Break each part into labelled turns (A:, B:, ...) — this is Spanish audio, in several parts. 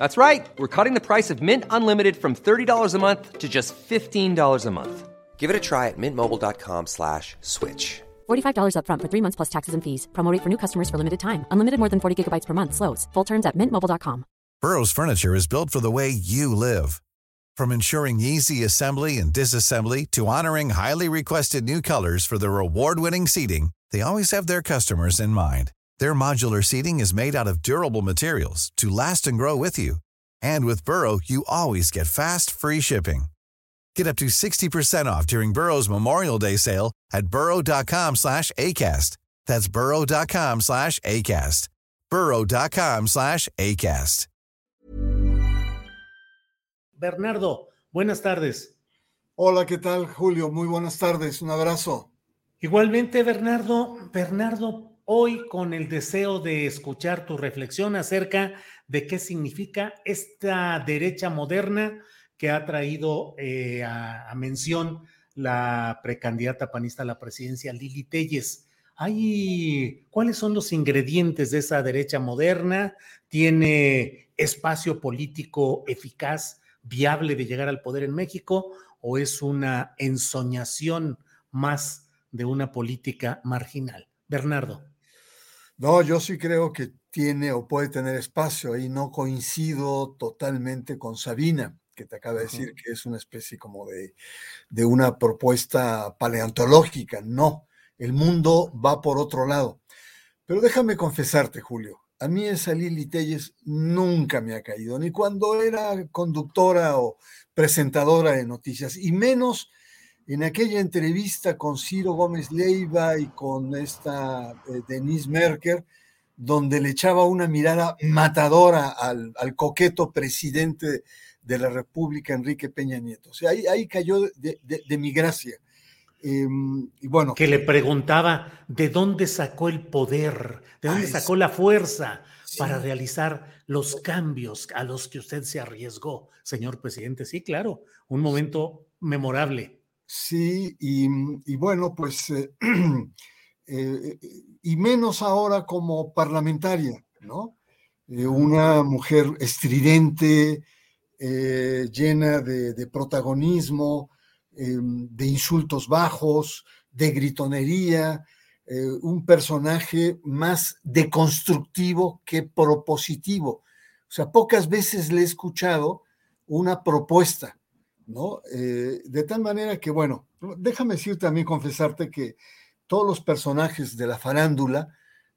A: That's right. We're cutting the price of Mint Unlimited from $30 a month to just $15 a month. Give it a try at mintmobile.com slash switch.
B: $45 upfront for three months plus taxes and fees. Promo rate for new customers for limited time. Unlimited more than 40 gigabytes per month. Slows. Full terms at mintmobile.com.
C: Burrow's furniture is built for the way you live. From ensuring easy assembly and disassembly to honoring highly requested new colors for their award-winning seating, they always have their customers in mind. Their modular seating is made out of durable materials to last and grow with you. And with Burrow, you always get fast, free shipping. Get up to 60% off during Burrow's Memorial Day sale at burrow.com slash ACAST. That's burrow.com slash ACAST. burrow.com slash ACAST.
D: Bernardo, buenas tardes.
E: Hola, ¿qué tal, Julio? Muy buenas tardes. Un abrazo.
D: Igualmente, Bernardo, Bernardo, hoy con el deseo de escuchar tu reflexión acerca de qué significa esta derecha moderna que ha traído eh, a, mención la precandidata panista a la presidencia, Lili Telles. Hay, ¿Cuáles son los ingredientes de esa derecha moderna? ¿Tiene espacio político eficaz, viable de llegar al poder en México? ¿O es una ensoñación más de una política marginal? Bernardo.
E: No, yo sí creo que tiene o puede tener espacio y no coincido totalmente con Sabina, que te acaba de decir que es una especie como de, de una propuesta paleontológica. No, el mundo va por otro lado. Pero déjame confesarte, Julio, a mí esa Lili Telles nunca me ha caído, ni cuando era conductora o presentadora de noticias, y menos en aquella entrevista con Ciro Gómez Leiva y con esta eh, Denise Merker, donde le echaba una mirada matadora al, al, coqueto presidente de la República, Enrique Peña Nieto. O sea, ahí, ahí cayó de, de, de, mi gracia. Eh, y bueno.
D: Que le preguntaba de dónde sacó el poder, de dónde sacó la fuerza sí. para realizar los cambios a los que usted se arriesgó, señor presidente. Sí, claro, un momento memorable.
E: Sí, y, y bueno, pues, eh, eh, y menos ahora como parlamentaria, ¿no? Eh, una mujer estridente, llena de, de protagonismo, de insultos bajos, de gritonería, un personaje más deconstructivo que propositivo. O sea, pocas veces le he escuchado una propuesta ¿no? Eh, de tal manera que, bueno, déjame decir también, confesarte que todos los personajes de la farándula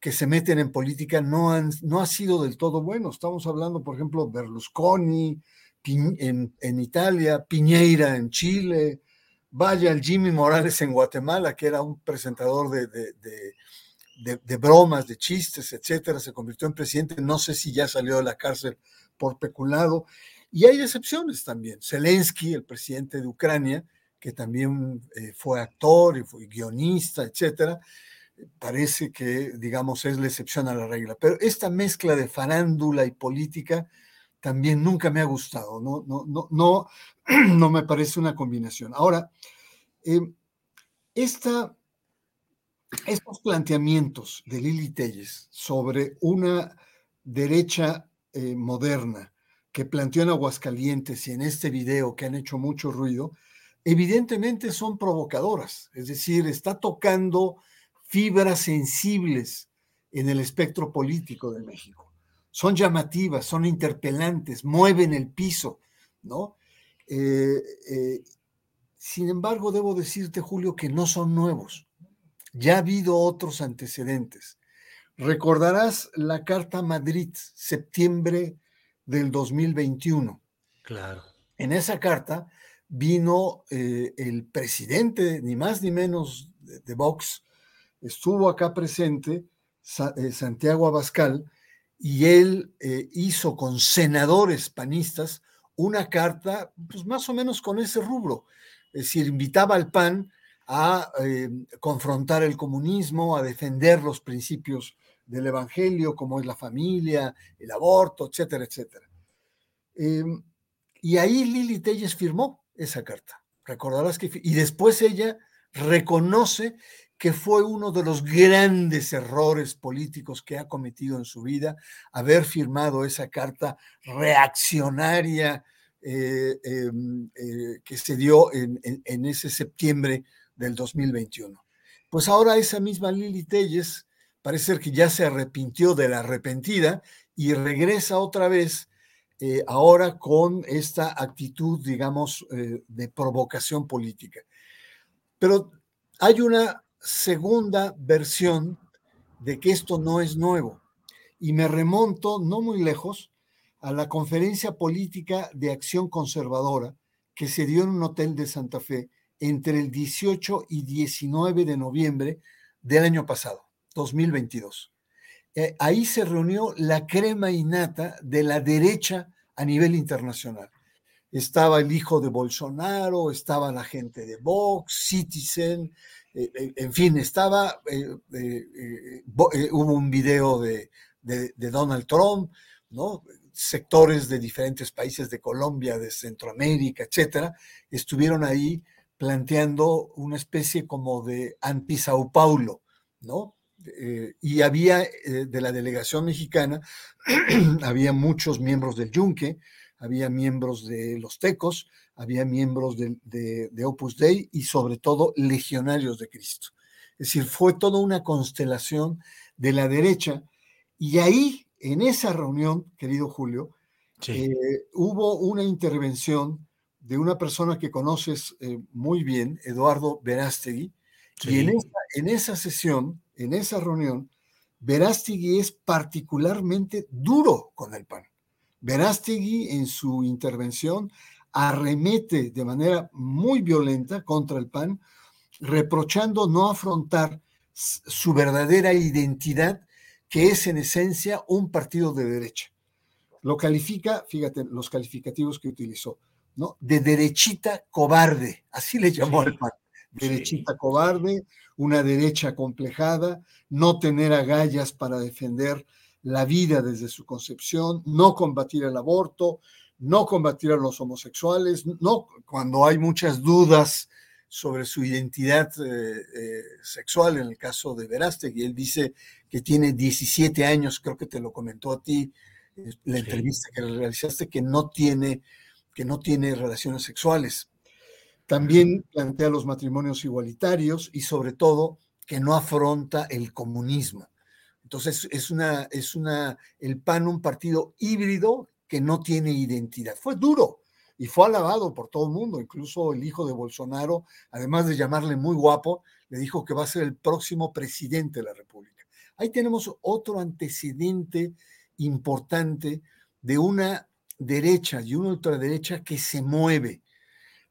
E: que se meten en política no han no ha sido del todo bueno. Estamos hablando, por ejemplo, Berlusconi en, Italia, Piñeira en Chile, vaya el Jimmy Morales en Guatemala, que era un presentador de, de, de, de bromas, de chistes, etcétera, se convirtió en presidente. No sé si ya salió de la cárcel por peculado. Y hay excepciones también. Zelensky, el presidente de Ucrania, que también eh, fue actor y fue guionista, etcétera, parece que, digamos, es la excepción a la regla. Pero esta mezcla de farándula y política también nunca me ha gustado. No, no, no, no, no me parece una combinación. Ahora, esta, estos planteamientos de Lili Telles sobre una derecha eh, moderna, que planteó en Aguascalientes y en este video que han hecho mucho ruido, evidentemente son provocadoras, es decir, está tocando fibras sensibles en el espectro político de México. Son llamativas, son interpelantes, mueven el piso, ¿no? Eh, eh, sin embargo, debo decirte, Julio, que no son nuevos. Ya ha habido otros antecedentes. Recordarás la Carta Madrid, septiembre del 2021.
D: Claro.
E: En esa carta vino eh, el presidente, ni más ni menos de, de Vox, estuvo acá presente, Sa, eh, Santiago Abascal, y él eh, hizo con senadores panistas una carta, pues más o menos con ese rubro. Es decir, invitaba al PAN a confrontar el comunismo, a defender los principios del Evangelio, como es la familia, el aborto, etcétera, etcétera. Em, y ahí Lili Telles firmó esa carta. Recordarás que... Y después ella reconoce que fue uno de los grandes errores políticos que ha cometido en su vida, haber firmado esa carta reaccionaria eh, em, eh, que se dio en, en, ese septiembre del 2021. Pues ahora esa misma Lili Telles parece ser que ya se arrepintió de la arrepentida y regresa otra vez eh, ahora con esta actitud, digamos, de provocación política. Pero hay una segunda versión de que esto no es nuevo. Y me remonto no muy lejos a la conferencia política de acción conservadora que se dio en un hotel de Santa Fe entre el 18 y 19 de noviembre del año pasado, 2022. Eh, ahí se reunió la crema innata de la derecha a nivel internacional. Estaba el hijo de Bolsonaro, estaba la gente de Vox, Citizen, eh, eh, en fin, estaba, hubo un video de, Donald Trump, ¿no? sectores de diferentes países de Colombia, de Centroamérica, etcétera, estuvieron ahí planteando una especie como de anti-Sao Paulo, ¿no? Y había de la delegación mexicana, había muchos miembros del Yunque, había miembros de los Tecos, había miembros de, Opus Dei y sobre todo legionarios de Cristo. Es decir, fue toda una constelación de la derecha y ahí, en esa reunión, querido Julio, eh, hubo una intervención de una persona que conoces eh, muy bien, Eduardo Verástegui, y en esa, en esa sesión, en esa reunión, Verástegui es particularmente duro con el PAN. Verástegui en su intervención arremete de manera muy violenta contra el PAN, reprochando no afrontar su verdadera identidad, que es en esencia un partido de derecha. Lo califica, fíjate, los calificativos que utilizó, ¿no? De derechita cobarde, así le llamó al PAN. Derechita cobarde, una derecha complejada, no tener agallas para defender la vida desde su concepción, no combatir el aborto, no combatir a los homosexuales, no cuando hay muchas dudas sobre su identidad eh, eh, sexual, en el caso de Verástegui, él dice que tiene 17 años, creo que te lo comentó a ti, eh, la entrevista que realizaste, que no tiene, que no tiene relaciones sexuales. También plantea los matrimonios igualitarios y sobre todo que no afronta el comunismo. Entonces es una, es una, el PAN un partido híbrido que no tiene identidad. Fue duro y fue alabado por todo el mundo, incluso el hijo de Bolsonaro, además de llamarle muy guapo, le dijo que va a ser el próximo presidente de la República. Ahí tenemos otro antecedente importante de una derecha y una ultraderecha que se mueve.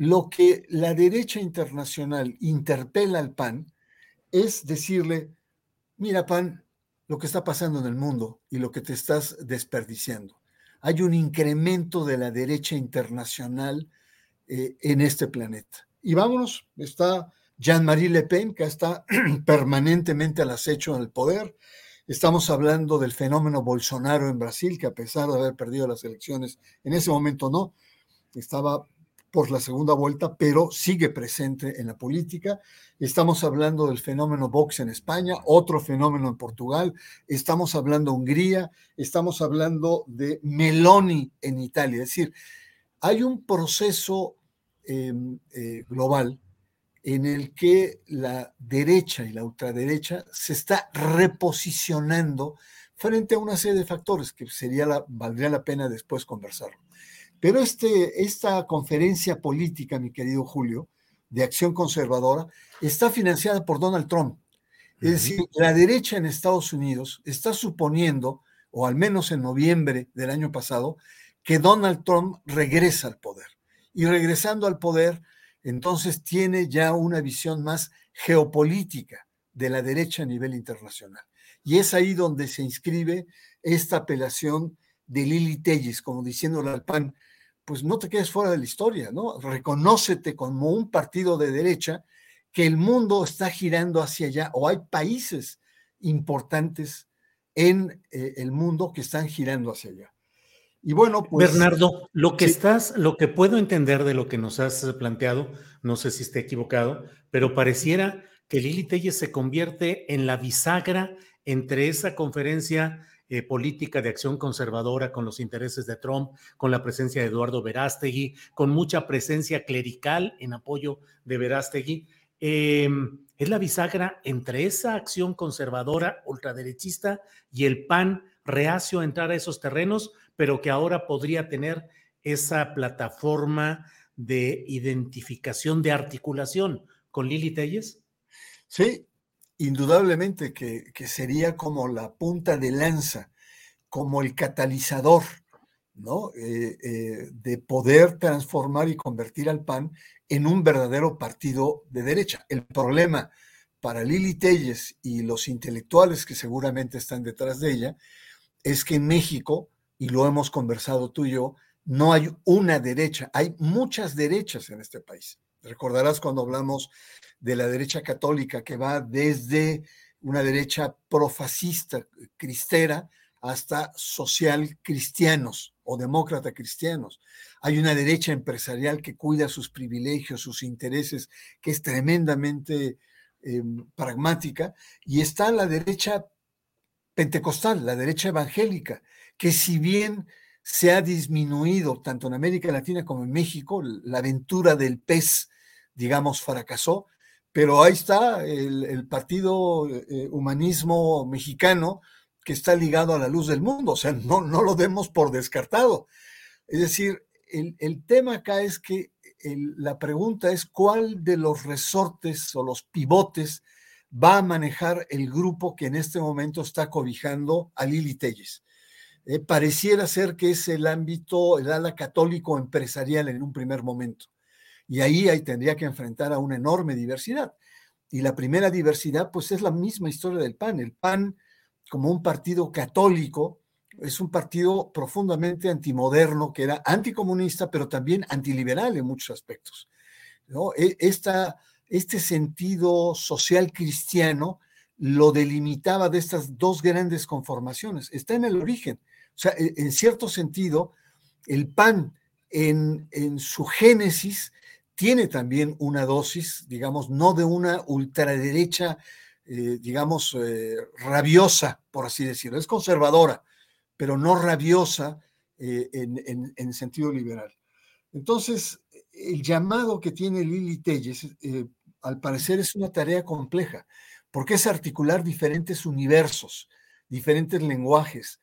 E: Lo que la derecha internacional interpela al PAN es decirle: Mira, PAN, lo que está pasando en el mundo y lo que te estás desperdiciando. Hay un incremento de la derecha internacional eh, en este planeta. Y vámonos, está Jean-Marie Le Pen, que está permanentemente al acecho en el poder. Estamos hablando del fenómeno Bolsonaro en Brasil, que a pesar de haber perdido las elecciones, en ese momento no, estaba por la segunda vuelta, pero sigue presente en la política. Estamos hablando del fenómeno Vox en España, otro fenómeno en Portugal, estamos hablando de Hungría, estamos hablando de Meloni en Italia. Es decir, hay un proceso em, eh, global en el que la derecha y la ultraderecha se está reposicionando frente a una serie de factores que sería la, valdría la pena después conversar. Pero este, esta conferencia política, mi querido Julio, de acción conservadora, está financiada por Donald Trump. Es decir, la derecha en Estados Unidos está suponiendo, o al menos en noviembre del año pasado, que Donald Trump regresa al poder. Y regresando al poder, entonces tiene ya una visión más geopolítica de la derecha a nivel internacional. Y es ahí donde se inscribe esta apelación de Lili Telles, como diciéndole al PAN, pues no te quedes fuera de la historia, ¿no? Reconócete como un partido de derecha que el mundo está girando hacia allá, o hay países importantes en eh, el mundo que están girando hacia allá.
D: Y bueno, pues. Bernardo, lo que estás, lo que puedo entender de lo que nos has planteado, no sé si esté equivocado, pero pareciera que Lili Telles se convierte en la bisagra entre esa conferencia eh, política de acción conservadora con los intereses de Trump, con la presencia de Eduardo Verástegui, con mucha presencia clerical en apoyo de Verástegui. Em, es la bisagra entre esa acción conservadora ultraderechista y el PAN reacio a entrar a esos terrenos, pero que ahora podría tener esa plataforma de identificación, de articulación con Lili Telles?
E: Sí, indudablemente que, sería como la punta de lanza, como el catalizador, ¿no? Eh, eh, de poder transformar y convertir al PAN en un verdadero partido de derecha. El problema para Lili Telles y los intelectuales que seguramente están detrás de ella es que en México, y lo hemos conversado tú y yo, no hay una derecha, hay muchas derechas en este país. Recordarás cuando hablamos de la derecha católica que va desde una derecha profascista, cristera, hasta social cristianos o demócrata cristianos. Hay una derecha empresarial que cuida sus privilegios, sus intereses, que es tremendamente em, pragmática, y está la derecha pentecostal, la derecha evangélica, que si bien se ha disminuido tanto en América Latina como en México, la aventura del pez, digamos, fracasó, pero ahí está el, partido eh, humanismo mexicano que está ligado a la luz del mundo, o sea, no, no lo demos por descartado. Es decir, el, tema acá es que la pregunta es cuál de los resortes o los pivotes va a manejar el grupo que en este momento está cobijando a Lili Telles. Eh, pareciera ser que es el ámbito, el ala católico empresarial en un primer momento. Y ahí, ahí tendría que enfrentar a una enorme diversidad. Y la primera diversidad, pues es la misma historia del PAN. El PAN, como un partido católico, es un partido profundamente antimoderno, que era anticomunista, pero también antiliberal en muchos aspectos. ¿no? E, esta, este sentido social cristiano lo delimitaba de estas dos grandes conformaciones. Está en el origen. O sea, e, en cierto sentido, el PAN en, en su génesis tiene también una dosis, digamos, no de una ultraderecha, eh, digamos, eh, rabiosa, por así decirlo. Es conservadora, pero no rabiosa eh, en, en, sentido liberal. Entonces, el llamado que tiene Lili Telles, al parecer, es una tarea compleja, porque es articular diferentes universos, diferentes lenguajes.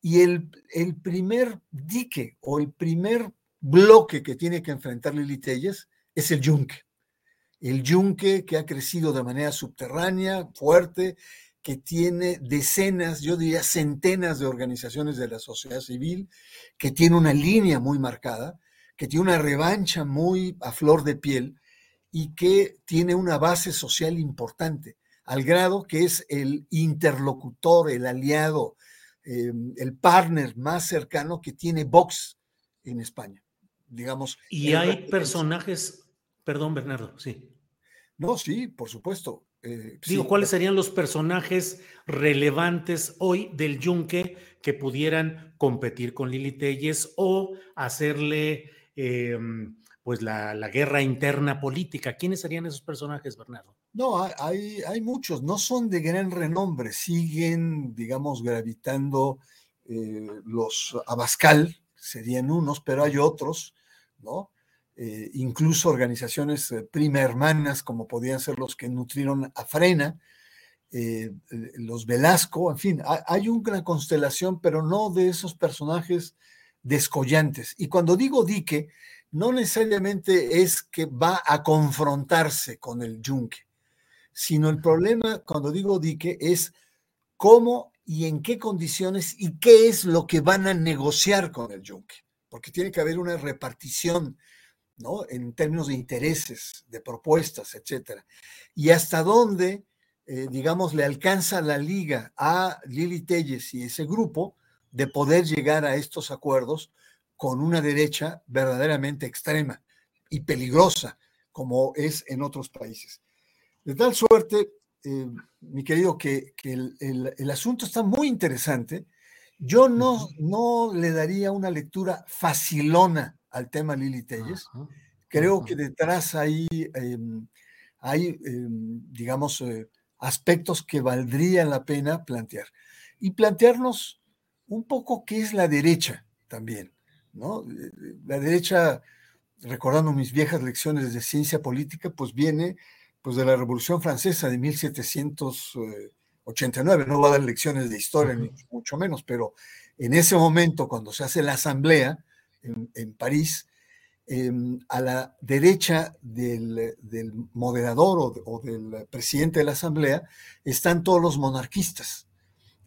E: Y el, el primer dique o el primer bloque que tiene que enfrentar Lili Telles es el yunque. El yunque que ha crecido de manera subterránea, fuerte, que tiene decenas, yo diría centenas de organizaciones de la sociedad civil, que tiene una línea muy marcada, que tiene una revancha muy a flor de piel y que tiene una base social importante, al grado que es el interlocutor, el aliado, eh, el partner más cercano que tiene Vox en España. Digamos,
D: y hay personajes Perdón, Bernardo, sí.
E: No, sí, por supuesto.
D: Eh, Digo, ¿cuáles serían los personajes relevantes hoy del Yunque que pudieran competir con Lili Telles o hacerle, em, pues la, guerra interna política. ¿Quiénes serían esos personajes, Bernardo?
E: No, hay, hay muchos, no son de gran renombre, siguen, digamos, gravitando eh, los Abascal, serían unos, pero hay otros, ¿no? Eh, incluso organizaciones eh, prima hermanas, como podían ser los que nutrieron a Frena, los Velasco, en fin, hay una constelación, pero no de esos personajes descollantes. Y cuando digo dique, no necesariamente es que va a confrontarse con el yunque, sino el problema, cuando digo dique, es cómo y en qué condiciones y qué es lo que van a negociar con el yunque, porque tiene que haber una repartición, ¿no? En términos de intereses, de propuestas, etcétera. Y hasta dónde, eh, digamos, le alcanza la liga a Lili Telles y ese grupo de poder llegar a estos acuerdos con una derecha verdaderamente extrema y peligrosa, como es en otros países. De tal suerte, eh, mi querido, que, el, asunto está muy interesante. Yo no, no le daría una lectura facilona al tema Lili Telles. Creo que detrás hay, em, hay em, digamos, eh, aspectos que valdría la pena plantear. Y plantearnos un poco qué es la derecha también. ¿no? La derecha, recordando mis viejas lecciones de ciencia política, pues viene pues de la Revolución Francesa de 1789. No va a dar lecciones de historia, ni mucho menos, pero en ese momento, cuando se hace la asamblea en, París, em, a la derecha del, moderador o, del presidente de la asamblea están todos los monarquistas.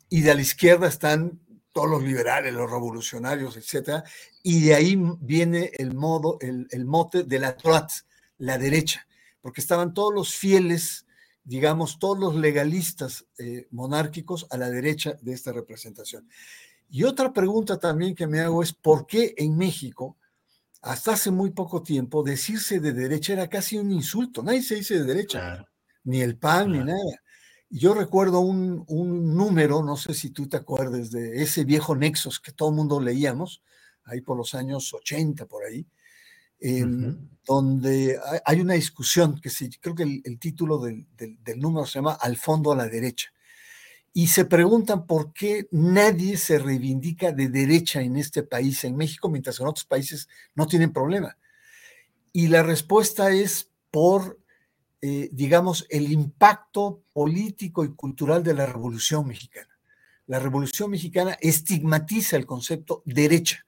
E: Y de la izquierda están todos los liberales, los revolucionarios, etcétera, y de ahí viene el modo, el, mote de la droite, la derecha, porque estaban todos los fieles, digamos, todos los legalistas eh, monárquicos a la derecha de esta representación. Y otra pregunta también que me hago es, ¿por qué en México, hasta hace muy poco tiempo, decirse de derecha era casi un insulto? Nadie se dice de derecha, ni el PAN, ni nada. Yo recuerdo un, número, no sé si tú te acuerdas de ese viejo Nexos que todo el mundo leíamos, ahí por los años 80, por ahí, donde hay una discusión que sí, creo que el, título del, número se llama Al fondo a la derecha. Y se preguntan por qué nadie se reivindica de derecha en este país, en México, mientras en otros países no tienen problema. Y la respuesta es por eh, digamos, el impacto político y cultural de la Revolución Mexicana. La Revolución Mexicana estigmatiza el concepto derecha,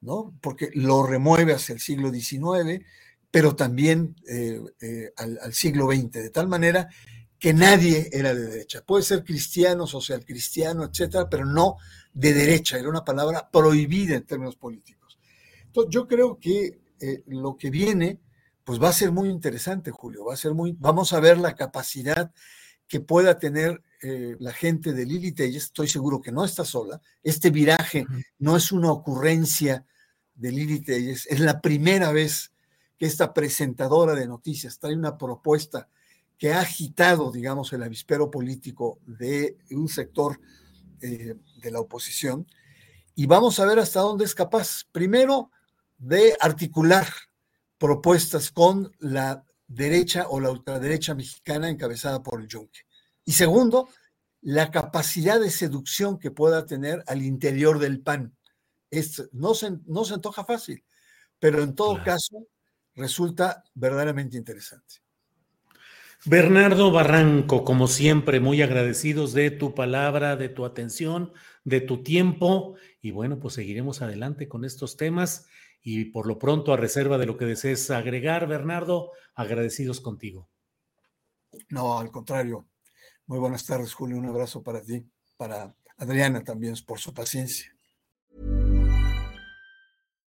E: ¿no? Porque lo remueve hacia el siglo XIX, pero también eh, eh, al, siglo XX, de tal manera que nadie era de derecha. Puede ser cristiano, social cristiano, etcétera, pero no de derecha. Era una palabra prohibida en términos políticos. Entonces, yo creo que lo que viene pues va a ser muy interesante, Julio. Va a ser muy, vamos a ver la capacidad que pueda tener eh, la gente de Lili Telles. Estoy seguro que no está sola. Este viraje no es una ocurrencia de Lili Telles. Es la primera vez que esta presentadora de noticias trae una propuesta que ha agitado, digamos, el avispero político de un sector eh, de la oposición. Y vamos a ver hasta dónde es capaz, primero, de articular propuestas con la derecha o la ultraderecha mexicana encabezada por el Yunque. Y segundo, la capacidad de seducción que pueda tener al interior del PAN. Es, no, se, no se antoja fácil, pero en todo caso resulta verdaderamente interesante.
D: Bernardo Barranco, como siempre, muy agradecidos de tu palabra, de tu atención, de tu tiempo. Y bueno, pues seguiremos adelante con estos temas y por lo pronto, a reserva de lo que desees agregar, Bernardo, agradecidos contigo.
E: No, al contrario. Muy buenas tardes, Julio. Un abrazo para ti, para Adriana también por su paciencia.